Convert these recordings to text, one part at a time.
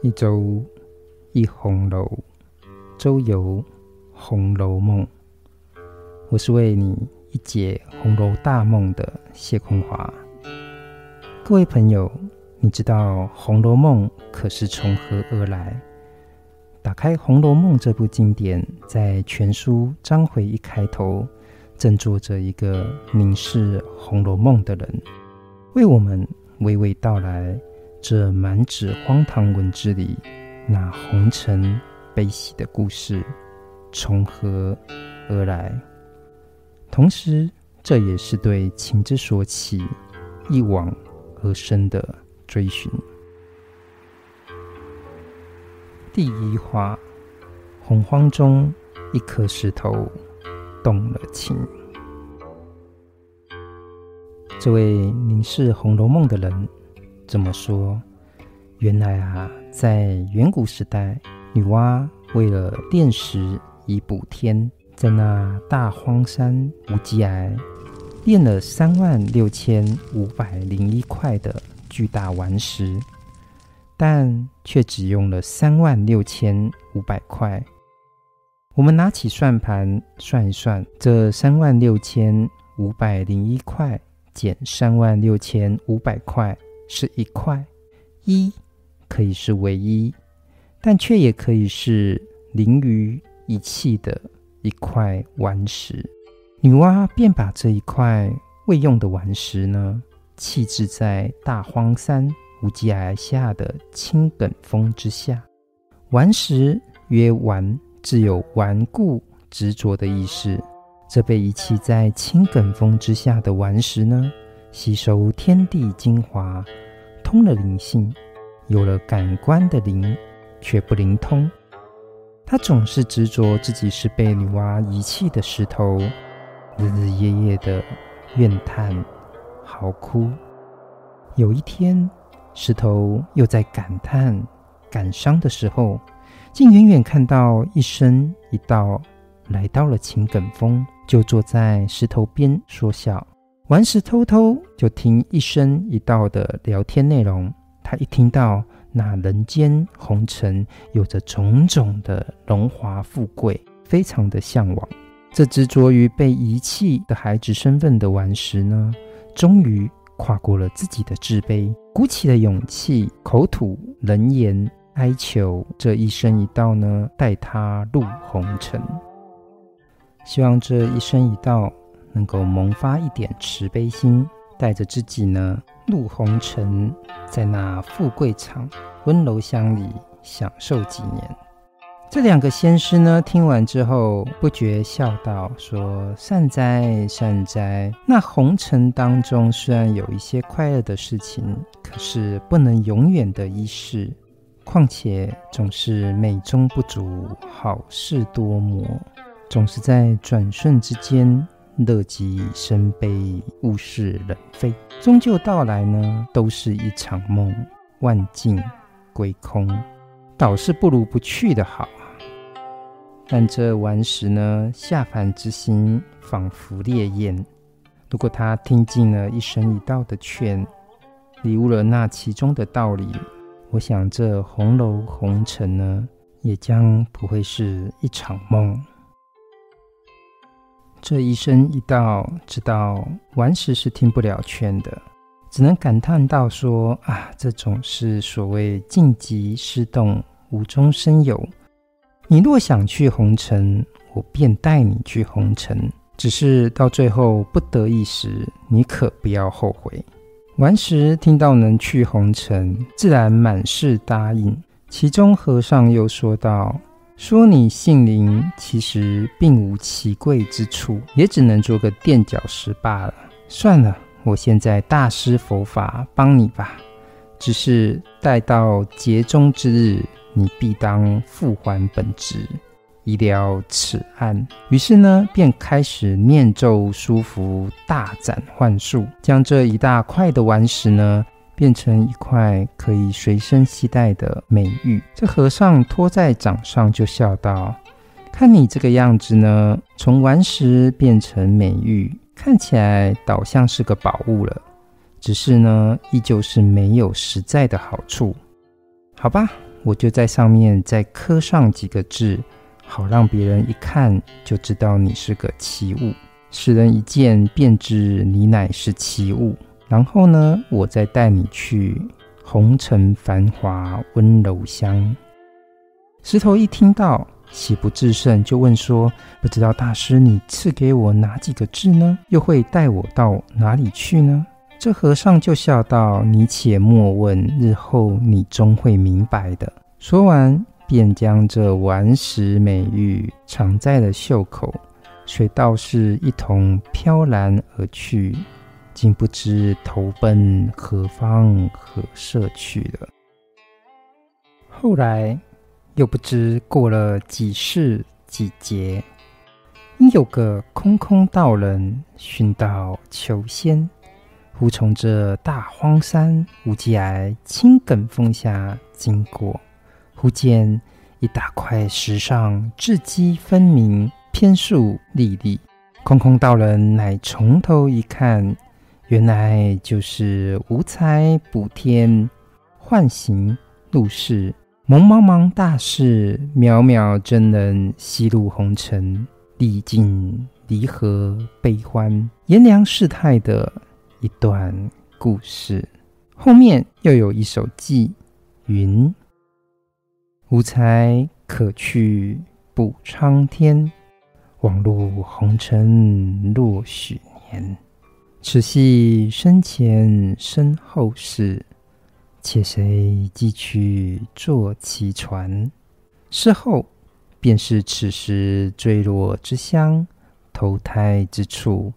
一周一红楼，周游红楼梦。我是为你一解红楼大梦的谢空华。各位朋友，你知道《红楼梦》可是从何而来？打开《红楼梦》这部经典，在全书章回一开头，正坐着一个凝视《红楼梦》的人，为我们娓娓道来。这满纸荒唐文字里，那红尘悲喜的故事从何而来？同时，这也是对情之所起，一往而深的追寻。第一话：洪荒中一颗石头动了情。这位凝视《红楼梦》的人。这么说，原来啊，在远古时代，女娲为了炼石以补天，在那大荒山无稽崖炼了三万六千五百零一块的巨大顽石，但却只用了三万六千五百块。我们拿起算盘算一算，这三万六千五百零一块减三万六千五百块。是一块，一可以是唯一，但却也可以是凌于一气的一块顽石。女娲便把这一块未用的顽石呢，弃置在大荒山无稽崖下的青埂峰之下。顽石曰顽，自有顽固执着的意思。这被遗弃在青埂峰之下的顽石呢，吸收天地精华，通了灵性，有了感官的灵，却不灵通。他总是执着自己是被女娲遗弃的石头，日日夜夜的怨叹嚎哭。有一天，石头又在感叹感伤的时候，竟远远看到一僧一道来到了秦埂峰，就坐在石头边说笑。顽石偷偷就听一生一道的聊天内容，他一听到那人间红尘有着种种的荣华富贵，非常的向往。这执着于被遗弃的孩子身份的顽石呢，终于跨过了自己的自卑，鼓起了勇气，口吐人言，哀求这一生一道呢，带他入红尘。希望这一生一道。能够萌发一点慈悲心，带着自己呢入红尘，在那富贵场温柔乡里享受几年。这两个仙师呢，听完之后不觉笑道：“说善哉善哉。那红尘当中虽然有一些快乐的事情，可是不能永远的一世。况且总是美中不足，好事多磨，总是在转瞬之间。”乐极生悲，物是人非，终究到来呢，都是一场梦，万境归空，倒是不如不去的好。但这顽石呢，下凡之心仿佛烈焰，如果他听尽了一生一道的劝，领悟了那其中的道理，我想这红楼红尘呢，也将不会是一场梦。这一生一道知道顽石是听不了劝的，只能感叹道说：“啊，这种是所谓静极思动，无中生有。你若想去红尘，我便带你去红尘。只是到最后不得已时，你可不要后悔。”顽石听到能去红尘，自然满是答应。其中和尚又说道。说你姓林，其实并无奇贵之处，也只能做个垫脚石罢了。算了，我现在大施佛法帮你吧。只是待到劫终之日，你必当复还本职，以了此案。于是呢，便开始念咒书符，大展幻术，将这一大块的顽石呢。变成一块可以随身携带的美玉。这和尚托在掌上，就笑道：“看你这个样子呢，从顽石变成美玉，看起来倒像是个宝物了。只是呢，依旧是没有实在的好处。好吧，我就在上面再刻上几个字，好让别人一看就知道你是个奇物，使人一见便知你乃是奇物。然后呢，我再带你去红尘繁华温柔乡。石头一听到，喜不自胜，就问说：“不知道大师，你赐给我哪几个字呢？又会带我到哪里去呢？”这和尚就笑道：“你且莫问，日后你终会明白的。”说完，便将这顽石美玉藏在了袖口，随道士一同飘然而去，竟不知投奔何方何舍去了。后来，又不知过了几世几劫，因有个空空道人寻道求仙。忽从这大荒山无稽崖青埂峰下经过，忽见一大块石上字迹分明，篇数历历。空空道人乃从头一看，原来就是无才补天，幻形入世，蒙茫茫大士，渺渺真人，西入红尘，历尽离合悲欢，炎凉世态的。一段故事，后面又有一首寄，云：“无才可去补苍天，枉入红尘若许年。此系生前身后事，且随寄去坐其船。事后便是此时坠落之乡，投胎之处，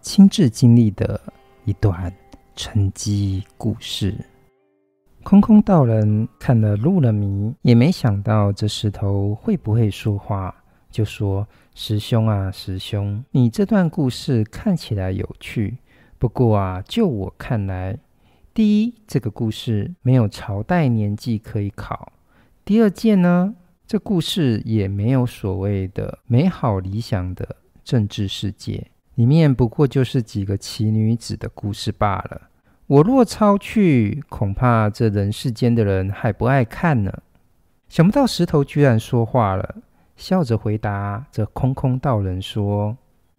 亲自经历的。”一段沉积故事，空空道人看了入了迷，也没想到这石头会不会说话，就说：“师兄啊，师兄，你这段故事看起来有趣，不过啊，就我看来，第一，这个故事没有朝代年纪可以考；第二件呢，这故事也没有所谓的美好理想的政治世界。”里面不过就是几个奇女子的故事罢了。我若抄去，恐怕这人世间的人还不爱看呢。想不到石头居然说话了，笑着回答这空空道人说：“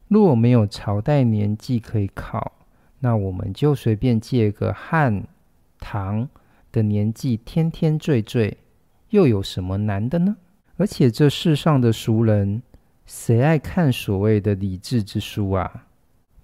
若没有朝代年纪可以考，那我们就随便借个汉、唐的年纪，天天醉醉，又有什么难的呢？而且这世上的俗人。”谁爱看所谓的理智之书啊？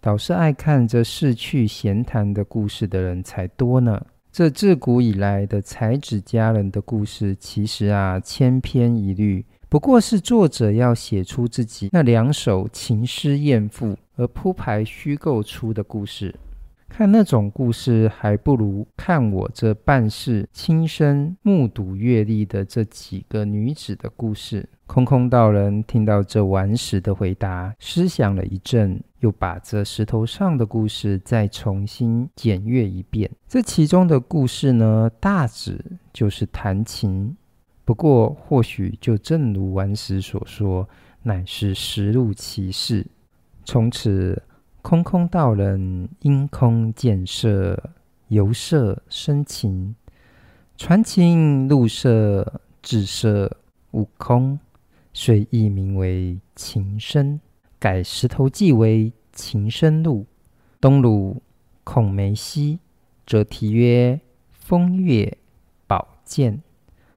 倒是爱看这逝去闲谈的故事的人才多呢。这自古以来的才子佳人的故事，其实啊千篇一律，不过是作者要写出自己那两首情诗艳赋而铺排虚构出的故事。看那种故事，还不如看我这半世亲身目睹阅历的这几个女子的故事。空空道人听到这顽石的回答，思想了一阵，又把这石头上的故事再重新检阅一遍。这其中的故事呢，大致就是弹琴。不过，或许就正如顽石所说，乃是实录其事。从此。空空道人因空见色，由色生情，传情入色，至色悟空，遂易名为情深，改石头记为情深录。东鲁孔梅溪，则题曰风月宝鉴。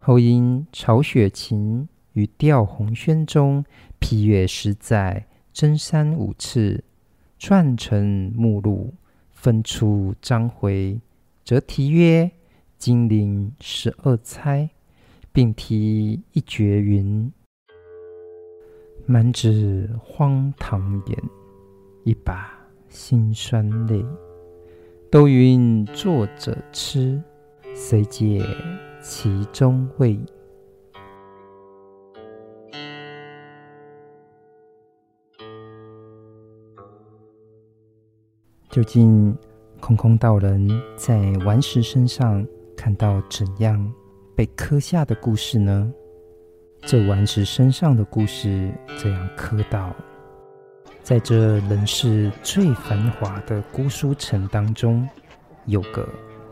后因曹雪芹于吊红轩中批阅十载，增删五次。撰成目录，分出章回，则题曰《金陵十二钗》，并题一绝云：“满纸荒唐言，一把辛酸泪。都云作者痴，谁解其中味？”究竟空空道人在顽石身上看到怎样被刻下的故事呢？这顽石身上的故事这样刻到：在这人世最繁华的姑苏城当中，有个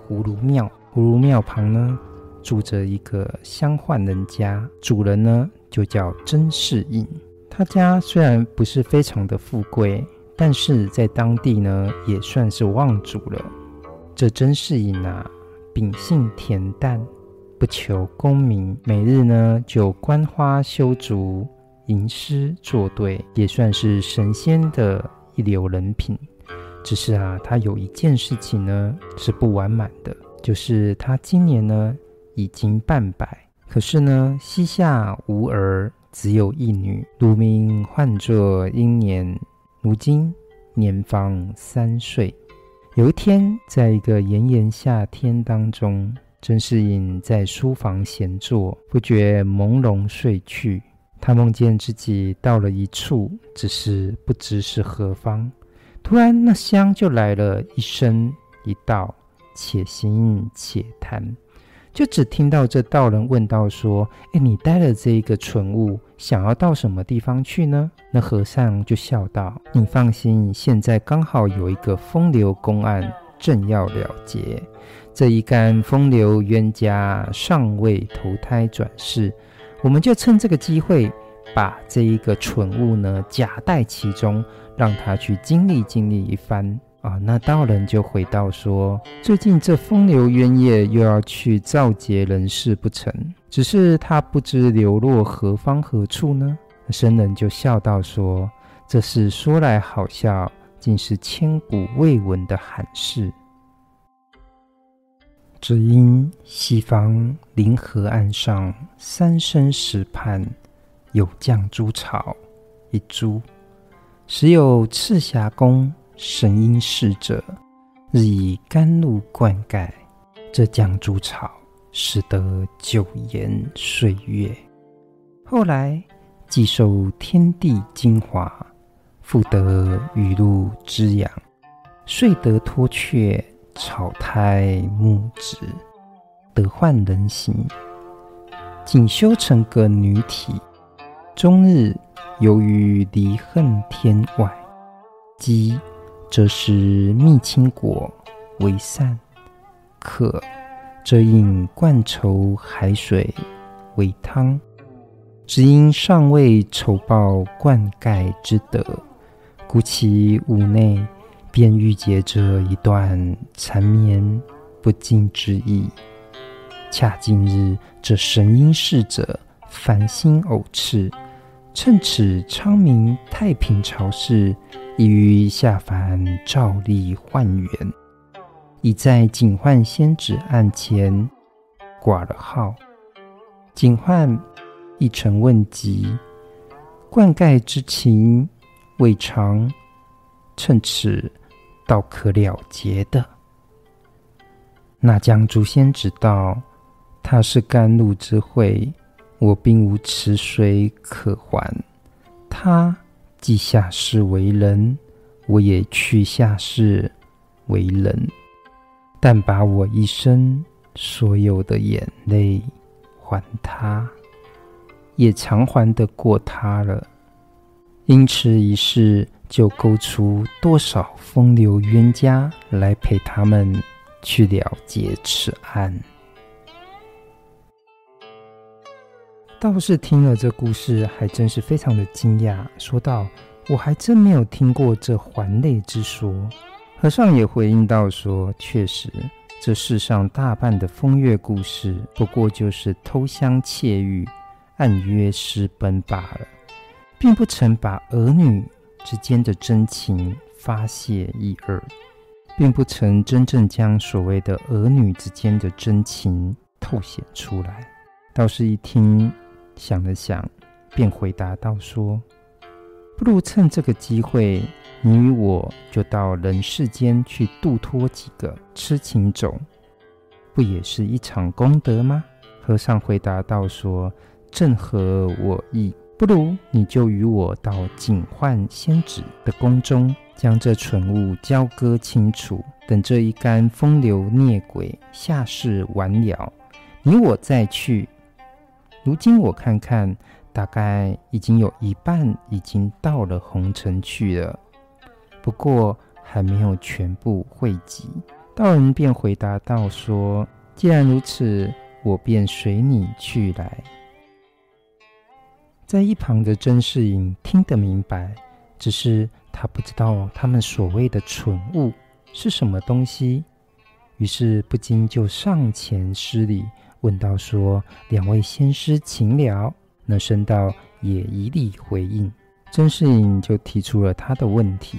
葫芦庙，葫芦庙旁呢，住着一个乡宦人家，主人呢就叫甄士隐。他家虽然不是非常的富贵，但是在当地呢也算是望族了。这甄士隐啊，秉性恬淡，不求功名，每日呢就观花修竹、吟诗作对，也算是神仙的一流人品。只是啊，他有一件事情呢是不完满的，就是他今年呢已经半百，可是呢膝下无儿，只有一女，乳名唤作英年，如今年方三岁。有一天，在一个炎炎夏天当中，甄士隐在书房闲坐，不觉朦胧睡去。他梦见自己到了一处，只是不知是何方。突然，那香就来了一声一道，且行且谈。就只听到这道人问道说：“哎，你带了这一个蠢物，想要到什么地方去呢？”那和尚就笑道：“你放心，现在刚好有一个风流公案正要了结，这一干风流冤家尚未投胎转世，我们就趁这个机会，把这一个蠢物呢夹带其中，让他去经历经历一番。”啊，那道人就回道说：“最近这风流冤业又要去造劫人世不成？只是他不知流落何方何处呢？”僧人就笑道说：“这事说来好笑，竟是千古未闻的罕事。只因西方灵河岸上三生石畔有绛珠草一株，时有赤霞宫。”神瑛侍者日以甘露灌溉这绛珠草，使得久延岁月。后来既受天地精华，复得雨露滋养，遂得脱却草胎木质，得换人形，仅修成个女体，终日游于离恨天外，即。则是蜜青果为膳，渴则饮灌稠海水为汤。只因尚未酬报灌溉之德，故其寤内便郁结着一段缠绵不尽之意。恰近日这神瑛侍者烦心偶次，趁此昌明太平朝事。已于下凡照例换缘，已在警幻仙子案前挂了号。警幻一承问及，灌溉之情未尝，趁此倒可了结的。那将竹仙子道：“他是甘露之惠，我并无池水可还。他。”既下世为人，我也去下世为人，但把我一生所有的眼泪还他，也偿还得过他了。因此一世就勾出多少风流冤家来陪他们去了结此案。道士听了这故事，还真是非常的惊讶，说道：“我还真没有听过这还泪之说。”和尚也回应道说：“确实，这世上大半的风月故事，不过就是偷香窃玉、暗约私奔罢了，并不曾把儿女之间的真情发泄一二，并不曾真正将所谓的儿女之间的真情透显出来。”道士一听。想了想，便回答道：“说，不如趁这个机会，你与我就到人世间去度脱几个痴情种，不也是一场功德吗？”和尚回答道：“说，正合我意。不如你就与我到警幻仙子的宫中，将这蠢物交割清楚。等这一干风流孽鬼下世完了，你我再去。”如今我看看，大概已经有一半已经到了红尘去了，不过还没有全部汇集。道人便回答道：“说，既然如此，我便随你去来。在一旁的甄士隐听得明白，只是他不知道他们所谓的蠢物是什么东西，于是不禁就上前施礼，问道：“说两位仙师请了。”那僧道也一力回应。甄士隐就提出了他的问题，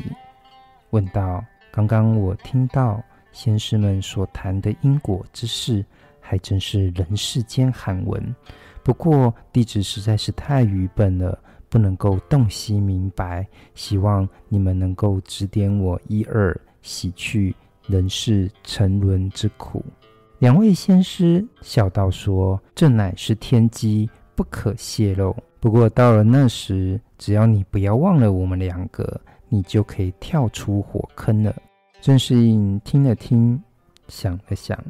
问道：“刚刚我听到仙师们所谈的因果之事，还真是人世间罕闻。不过弟子实在是太愚笨了，不能够洞悉明白。希望你们能够指点我一二，洗去人世沉沦之苦。”两位仙师笑道说：“这乃是天机，不可泄露。”不过到了那时，只要你不要忘了我们两个，你就可以跳出火坑了。甄士隐听了听，想了想，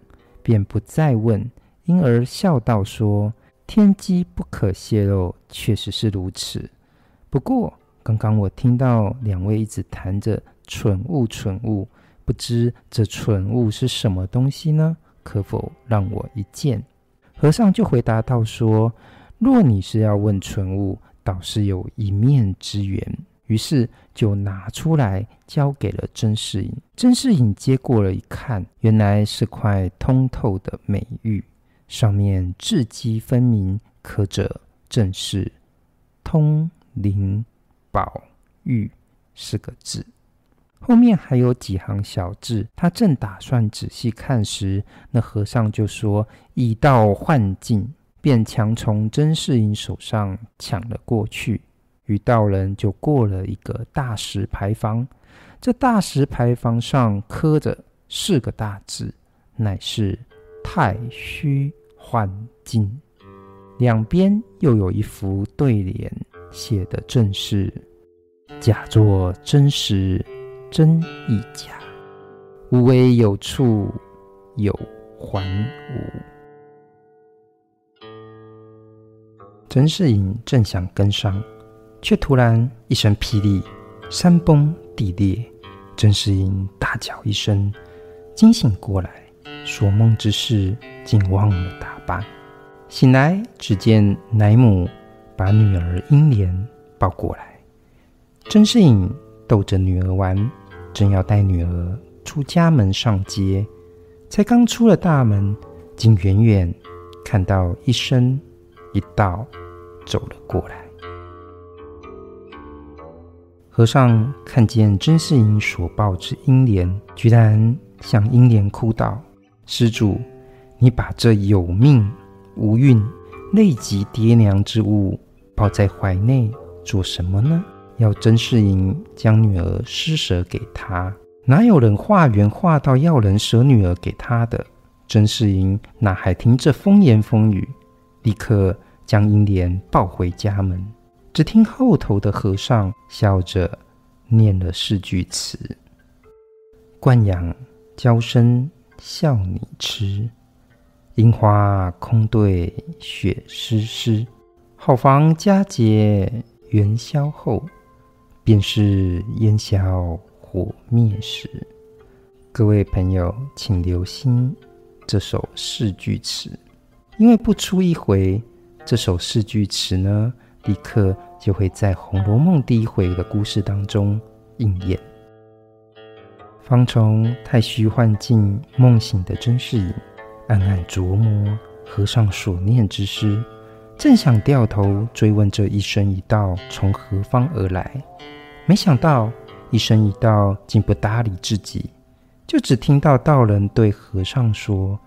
便不再问，因而笑道说：“天机不可泄露，确实是如此。不过刚刚我听到两位一直谈着蠢物，蠢物，不知这蠢物是什么东西呢？可否让我一见？”和尚就回答道说。若你是要问纯物，倒是有一面之缘。于是就拿出来交给了甄士隐。甄士隐接过了一看，原来是块通透的美玉，上面字迹分明，刻着正是“通灵宝玉”四个字。后面还有几行小字。他正打算仔细看时，那和尚就说：“已到幻境。”便强从甄士隐手上抢了过去，与道人就过了一个大石牌坊。这大石牌坊上刻着四个大字，乃是“太虚幻境”。两边又有一副对联，写的正是“假作真实，真亦假；无为有处，有还无。”甄士隐正想跟上，却突然一声霹雳，山崩地裂。甄士隐大叫一声，惊醒过来，所梦之事竟忘了大半。醒来，只见奶母把女儿英莲抱过来。甄士隐逗着女儿玩，正要带女儿出家门上街，才刚出了大门，竟远远看到一身一道。走了过来，和尚看见甄士隐所抱之英莲，居然向英莲哭道：“施主，你把这有命无运、累及爹娘之物抱在怀内做什么呢？”要甄士隐将女儿施舍给他，哪有人化缘化到要人舍女儿给他的？甄士隐哪还听这风言风语，立刻。将英莲抱回家门，只听后头的和尚笑着念了四句词：“惯养娇生笑你痴，樱花空对雪丝丝。好房佳节元宵后，便是烟消火灭时。”各位朋友，请留心这首四句词，因为不出一回。这首四句词呢，立刻就会在《红楼梦》第一回的故事当中应验。方从太虚幻境梦醒的甄士隐，暗暗琢磨和尚所念之诗，正想掉头追问这一生一道从何方而来，没想到一生一道竟不搭理自己，就只听到道人对和尚说：“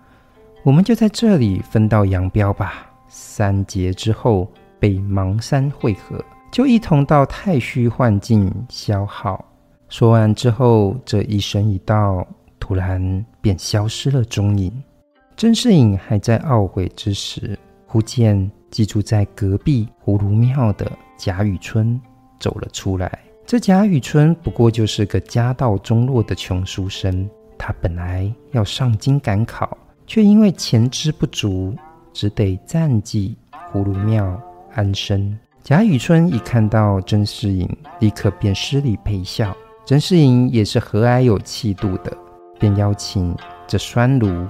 我们就在这里分道扬镳吧。”三劫之后，被邙山会合，就一同到太虚幻境消耗。说完之后，这一生一道突然便消失了踪影。甄士隐还在懊悔之时，忽见寄住在隔壁葫芦庙的贾雨村走了出来。这贾雨村不过就是个家道中落的穷书生，他本来要上京赶考，却因为钱资不足。只得暂寄葫芦庙安身。贾雨村一看到甄士隐，立刻便施礼陪笑。甄士隐也是和蔼有气度的，便邀请这酸儒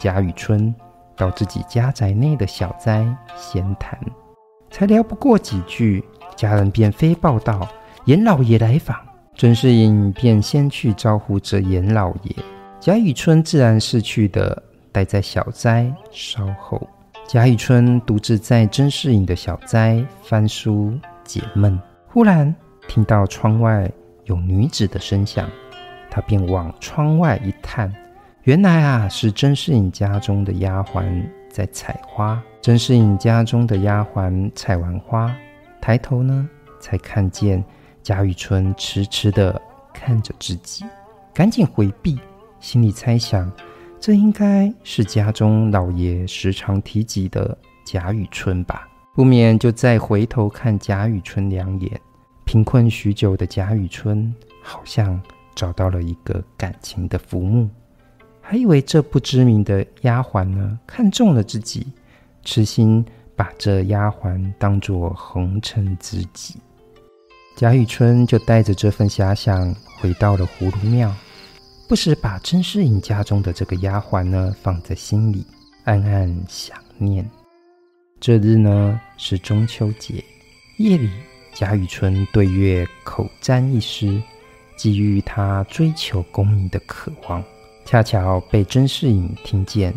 贾雨村到自己家宅内的小斋闲谈，才聊不过几句，家人便飞报道严老爷来访。甄士隐便先去招呼着严老爷，贾雨村自然是去的，待在小斋稍后。贾雨村独自在甄士隐的小斋翻书解闷，忽然听到窗外有女子的声响，他便往窗外一探，原来啊是甄士隐家中的丫鬟在采花。甄士隐家中的丫鬟采完花，抬头呢，才看见。贾雨村痴痴地看着自己，赶紧回避，心里猜想：这应该是家中老爷时常提及的贾雨村吧。不免就再回头看贾雨村两眼。贫困许久的贾雨村，好像找到了一个感情的浮木，还以为这不知名的丫鬟呢看中了自己，痴心把这丫鬟当作红尘知己。贾雨村就带着这份遐想回到了葫芦庙，不时把甄士隐家中的这个丫鬟呢放在心里，暗暗想念。这日呢是中秋节，夜里贾雨村对月口占一诗，寄予他追求功名的渴望，恰巧被甄士隐听见。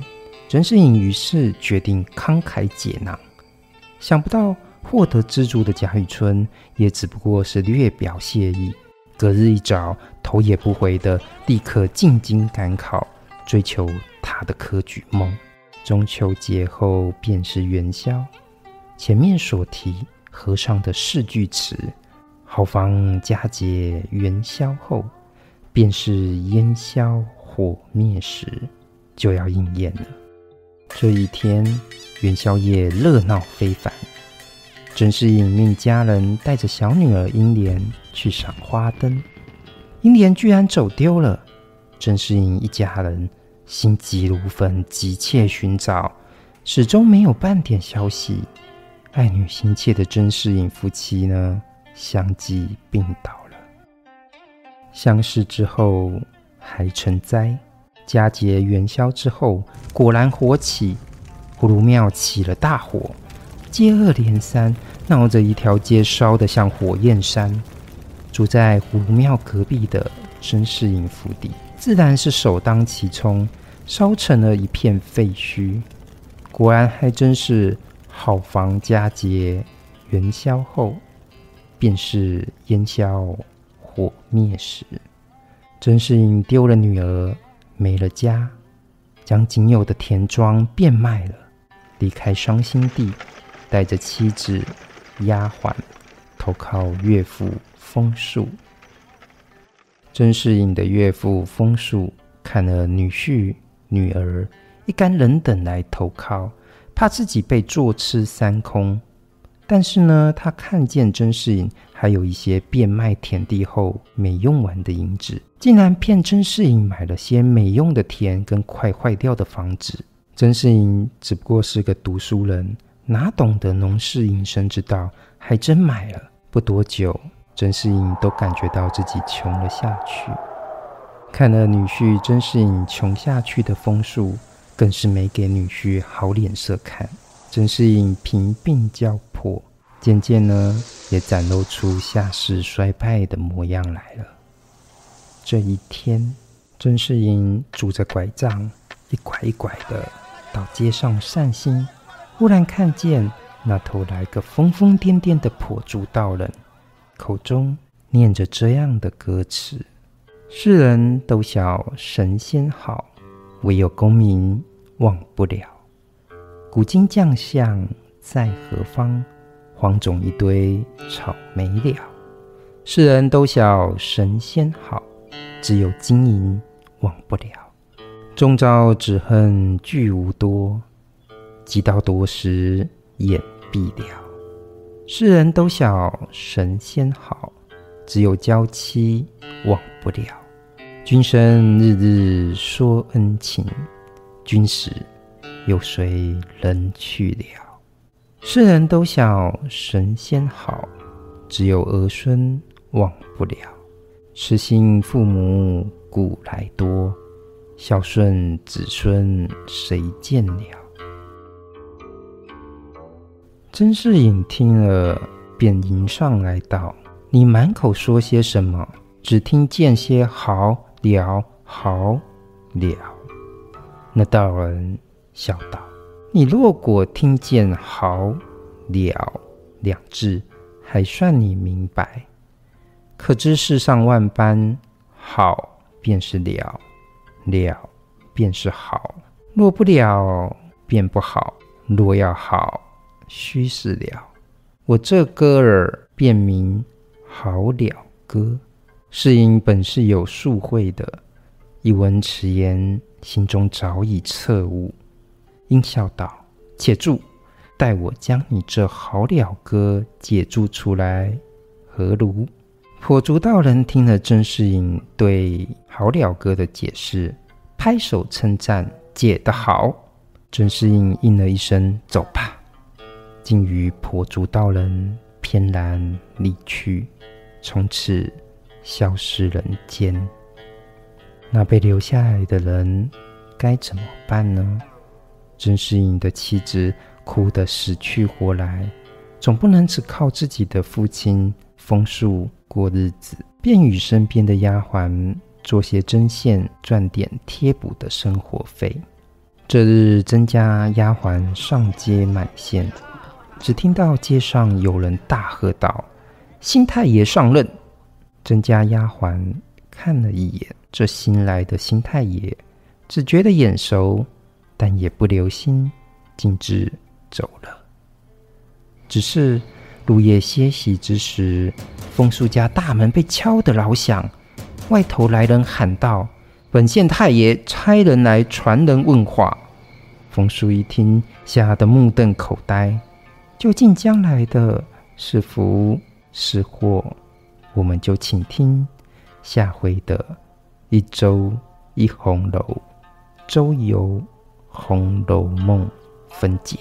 甄士隐于是决定慷慨解囊，想不到。获得资助的贾雨村也只不过是略表谢意，隔日一早头也不回的立刻进京赶考，追求他的科举梦。中秋节后便是元宵，前面所提和尚的四句词“好房佳节元宵后，便是烟消火灭时”就要应验了。这一天元宵夜热闹非凡。甄士隐命家人带着小女儿英莲去赏花灯，英莲居然走丢了。甄士隐一家人心急如焚，急切寻找，始终没有半点消息。爱女心切的甄士隐夫妻呢，相继病倒了。乡试之后还成灾，佳节元宵之后果然火起，葫芦庙起了大火。接二连三，闹着一条街烧得像火焰山。住在葫芦庙隔壁的甄士隐府邸，自然是首当其冲，烧成了一片废墟。果然还真是好房佳节元宵后，便是烟消火灭时。甄士隐丢了女儿，没了家，将仅有的田庄变卖了，离开伤心地。带着妻子、丫鬟投靠岳父封肃。甄士隐的岳父封肃看了女婿、女儿一干人等来投靠，怕自己被坐吃山空。但是呢，他看见甄士隐还有一些变卖田地后没用完的银子，竟然骗甄士隐买了些没用的田跟快坏掉的房子。甄士隐只不过是个读书人。哪懂得农事营生之道，还真买了。不多久，甄士隐都感觉到自己穷了下去。看了女婿甄士隐穷下去的封肃，更是没给女婿好脸色看。甄士隐贫病交迫，渐渐呢，也展露出下世衰败的模样来了。这一天，甄士隐拄着拐杖，一拐一拐的到街上散心。忽然看见那头来个疯疯癫癫的跛足道人，口中念着这样的歌词：“世人都晓神仙好，唯有功名忘不了。古今将相在何方？荒冢一堆草没了。世人都晓神仙好，只有金银忘不了。终朝只恨聚无多。”积到多时眼闭了，世人都晓神仙好，只有娇妻忘不了。君生日日说恩情，君死有谁人去了？世人都晓神仙好，只有儿孙忘不了。痴心父母古来多，孝顺子孙谁见了？甄士隐听了，便迎上来道：“你满口说些什么？只听见些好了好了。”那道人笑道：“你若果听见‘好了’两字，还算你明白。可知世上万般，好便是了，了便是好。若不了，便不好；若要好，须是了。我这歌儿便名《好了歌》。世隐本是有数会的，一闻此言，心中早已彻悟，应笑道：“且住，待我将你这《好了歌》解注出来，何如？”跛足道人听了甄士隐对《好了歌》的解释，拍手称赞：“解得好！”甄士隐应了一声：“走吧。”竟与跛足道人翩然离去，从此消失人间。那被留下来的人该怎么办呢？甄士隐的妻子哭得死去活来，总不能只靠自己的父亲封树过日子，便与身边的丫鬟做些针线，赚点贴补的生活费。这日，甄家丫鬟上街买线，只听到街上有人大喝道：“新太爷上任！”甄家丫鬟看了一眼这新来的新太爷，只觉得眼熟，但也不留心，径自走了。只是入夜歇息之时，封树家大门被敲得老响，外头来人喊道：“本县太爷差人来传人问话。”封树一听，吓得目瞪口呆。究竟将来的是福是祸？我们就请听下回的一周一红楼，周游红楼梦分解。